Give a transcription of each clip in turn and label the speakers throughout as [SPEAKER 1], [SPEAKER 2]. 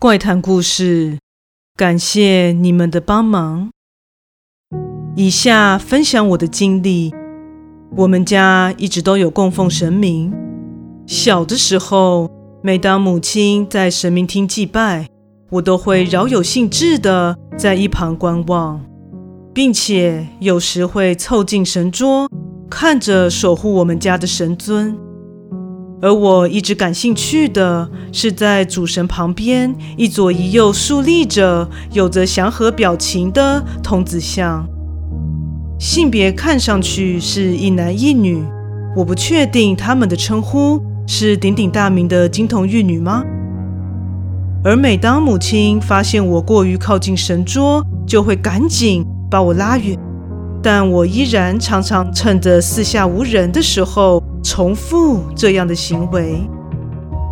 [SPEAKER 1] 怪谈故事，感谢你们的帮忙。以下分享我的经历。我们家一直都有供奉神明。小的时候，每当母亲在神明厅祭拜，我都会饶有兴致地在一旁观望，并且有时会凑近神桌，看着守护我们家的神尊。而我一直感兴趣的是，在主神旁边一左一右竖立着有着祥和表情的童子像，性别看上去是一男一女，我不确定他们的称呼是鼎鼎大名的金童玉女吗？而每当母亲发现我过于靠近神桌，就会赶紧把我拉远，但我依然常常趁着四下无人的时候。重复这样的行为，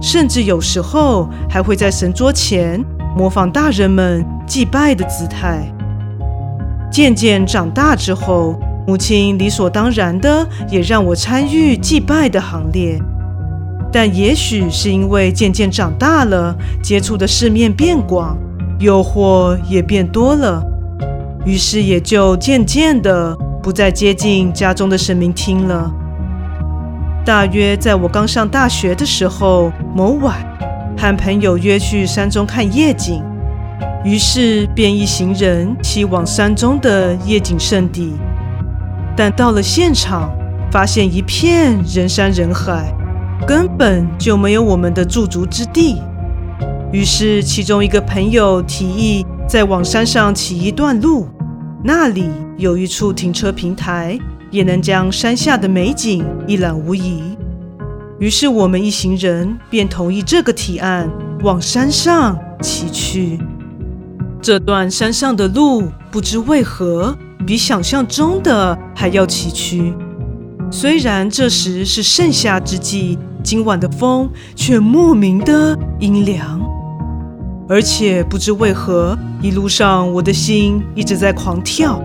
[SPEAKER 1] 甚至有时候还会在神桌前模仿大人们祭拜的姿态。渐渐长大之后，母亲理所当然的也让我参与祭拜的行列。但也许是因为渐渐长大了，接触的世面变广，诱惑也变多了，于是也就渐渐的不再接近家中的神明厅了。大约在我刚上大学的时候，某晚和朋友约去山中看夜景，于是便一行人骑往山中的夜景圣地。但到了现场，发现一片人山人海，根本就没有我们的驻足之地。于是其中一个朋友提议再往山上骑一段路，那里有一处停车平台。也能将山下的美景一览无遗。于是我们一行人便同意这个提案，往山上骑去。这段山上的路不知为何比想象中的还要崎岖。虽然这时是盛夏之际，今晚的风却莫名的阴凉，而且不知为何，一路上我的心一直在狂跳。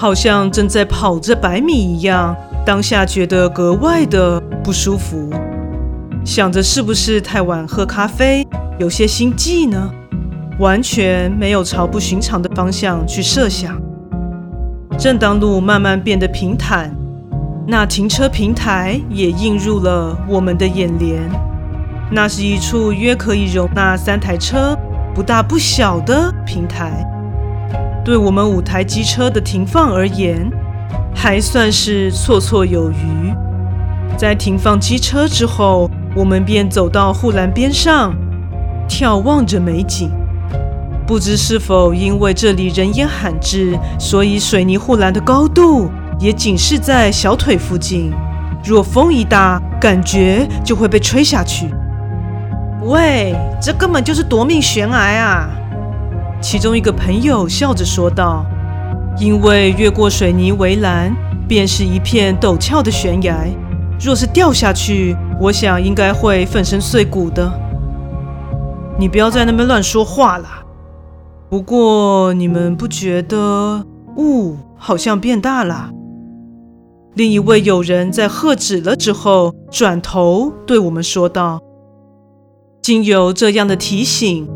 [SPEAKER 1] 好像正在跑着百米一样，当下觉得格外的不舒服。想着是不是太晚喝咖啡，有些心悸呢？完全没有朝不寻常的方向去设想。正当路慢慢变得平坦，那停车平台也映入了我们的眼帘。那是一处约可以容纳三台车，不大不小的平台。对我们五台机车的停放而言，还算是绰绰有余。在停放机车之后，我们便走到护栏边上，眺望着美景。不知是否因为这里人烟罕至，所以水泥护栏的高度也仅是在小腿附近。若风一大，感觉就会被吹下去。喂，这根本就是夺命悬崖啊！其中一个朋友笑着说道：“因为越过水泥围栏，便是一片陡峭的悬崖。若是掉下去，我想应该会粉身碎骨的。你不要在那边乱说话啦。不过你们不觉得雾好像变大了？”另一位友人在喝止了之后，转头对我们说道：“经由这样的提醒。”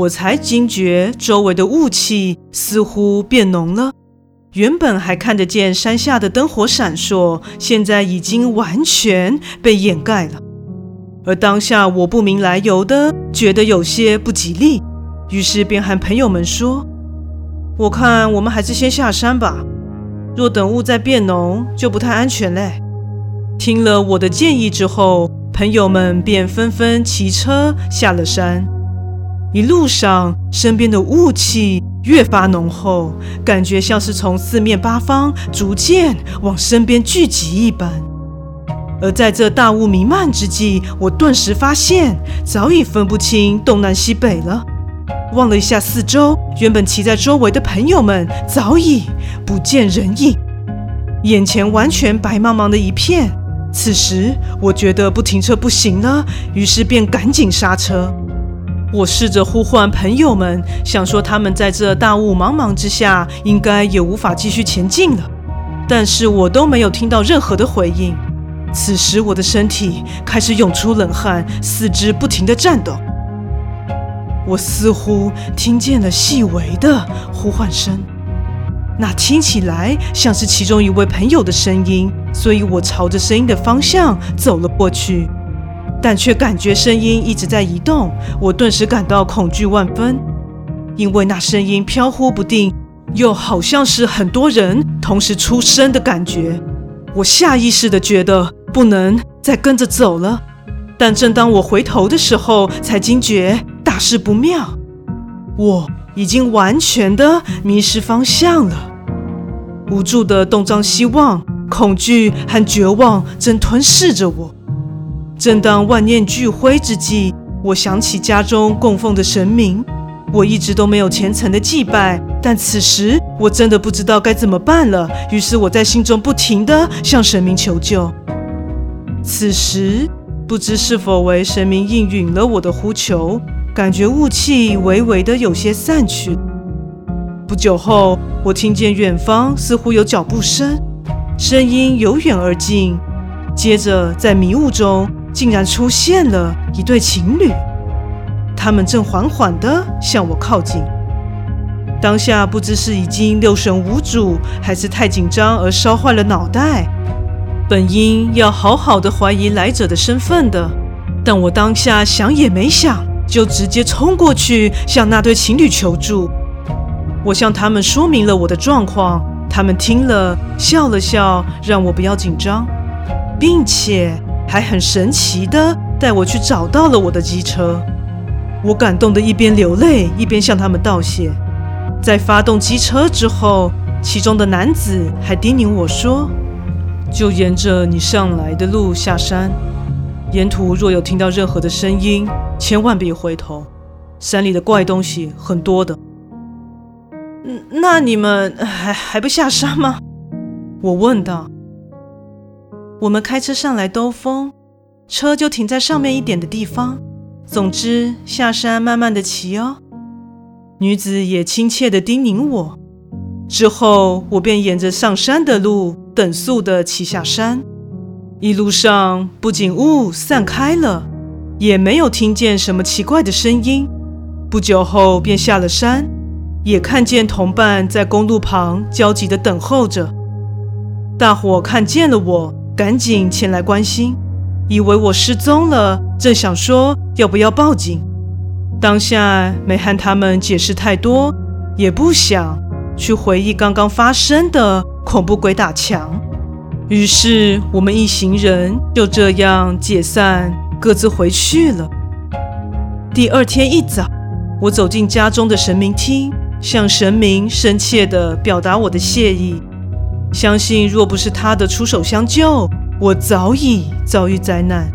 [SPEAKER 1] 我才惊觉，周围的雾气似乎变浓了。原本还看得见山下的灯火闪烁，现在已经完全被掩盖了。而当下我不明来由的觉得有些不吉利，于是便和朋友们说：“我看我们还是先下山吧。若等雾再变浓，就不太安全嘞。”听了我的建议之后，朋友们便纷纷骑车下了山。一路上，身边的雾气越发浓厚，感觉像是从四面八方逐渐往身边聚集一般。而在这大雾弥漫之际，我顿时发现早已分不清东南西北了。望了一下四周，原本骑在周围的朋友们早已不见人影，眼前完全白茫茫的一片。此时，我觉得不停车不行了，于是便赶紧刹车。我试着呼唤朋友们，想说他们在这大雾茫茫之下，应该也无法继续前进了，但是我都没有听到任何的回应。此时，我的身体开始涌出冷汗，四肢不停地颤抖。我似乎听见了细微的呼唤声，那听起来像是其中一位朋友的声音，所以我朝着声音的方向走了过去，但却感觉声音一直在移动，我顿时感到恐惧万分，因为那声音飘忽不定，又好像是很多人同时出声的感觉。我下意识地觉得不能再跟着走了，但正当我回头的时候，才惊觉。大事不妙，我已经完全的迷失方向了，无助的东张西望，恐惧和绝望正吞噬着我。正当万念俱灰之际，我想起家中供奉的神明，我一直都没有虔诚的祭拜，但此时我真的不知道该怎么办了。于是我在心中不停地向神明求救。此时不知是否为神明应允了我的呼求。感觉雾气微微的有些散去。不久后，我听见远方似乎有脚步声，声音由远而近。接着，在迷雾中，竟然出现了一对情侣，他们正缓缓地向我靠近。当下不知是已经六神无主，还是太紧张而烧坏了脑袋。本应要好好的怀疑来者的身份的，但我当下想也没想。就直接冲过去向那对情侣求助。我向他们说明了我的状况，他们听了笑了笑，让我不要紧张，并且还很神奇的带我去找到了我的机车。我感动的一边流泪一边向他们道谢。在发动机车之后，其中的男子还叮咛我说：“就沿着你上来的路下山。”沿途若有听到任何的声音，千万别回头。山里的怪东西很多的。嗯那你们还还不下山吗？我问道。我们开车上来兜风，车就停在上面一点的地方。总之，下山慢慢的骑哦。女子也亲切的叮咛我。之后，我便沿着上山的路，等速的骑下山。一路上不仅雾散开了，也没有听见什么奇怪的声音。不久后便下了山，也看见同伴在公路旁焦急地等候着。大伙看见了我，赶紧前来关心，以为我失踪了，正想说要不要报警。当下没和他们解释太多，也不想去回忆刚刚发生的恐怖鬼打墙。于是我们一行人就这样解散，各自回去了。第二天一早，我走进家中的神明厅，向神明深切地表达我的谢意。相信若不是他的出手相救，我早已遭遇灾难。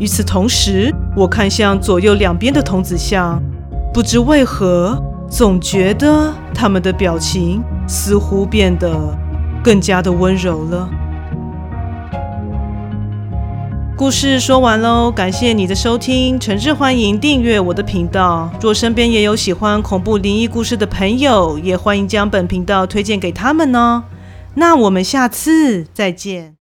[SPEAKER 1] 与此同时，我看向左右两边的童子像，不知为何，总觉得他们的表情似乎变得更加的温柔了。故事说完喽，感谢你的收听，诚挚欢迎订阅我的频道。若身边也有喜欢恐怖灵异故事的朋友，也欢迎将本频道推荐给他们哦。那我们下次再见。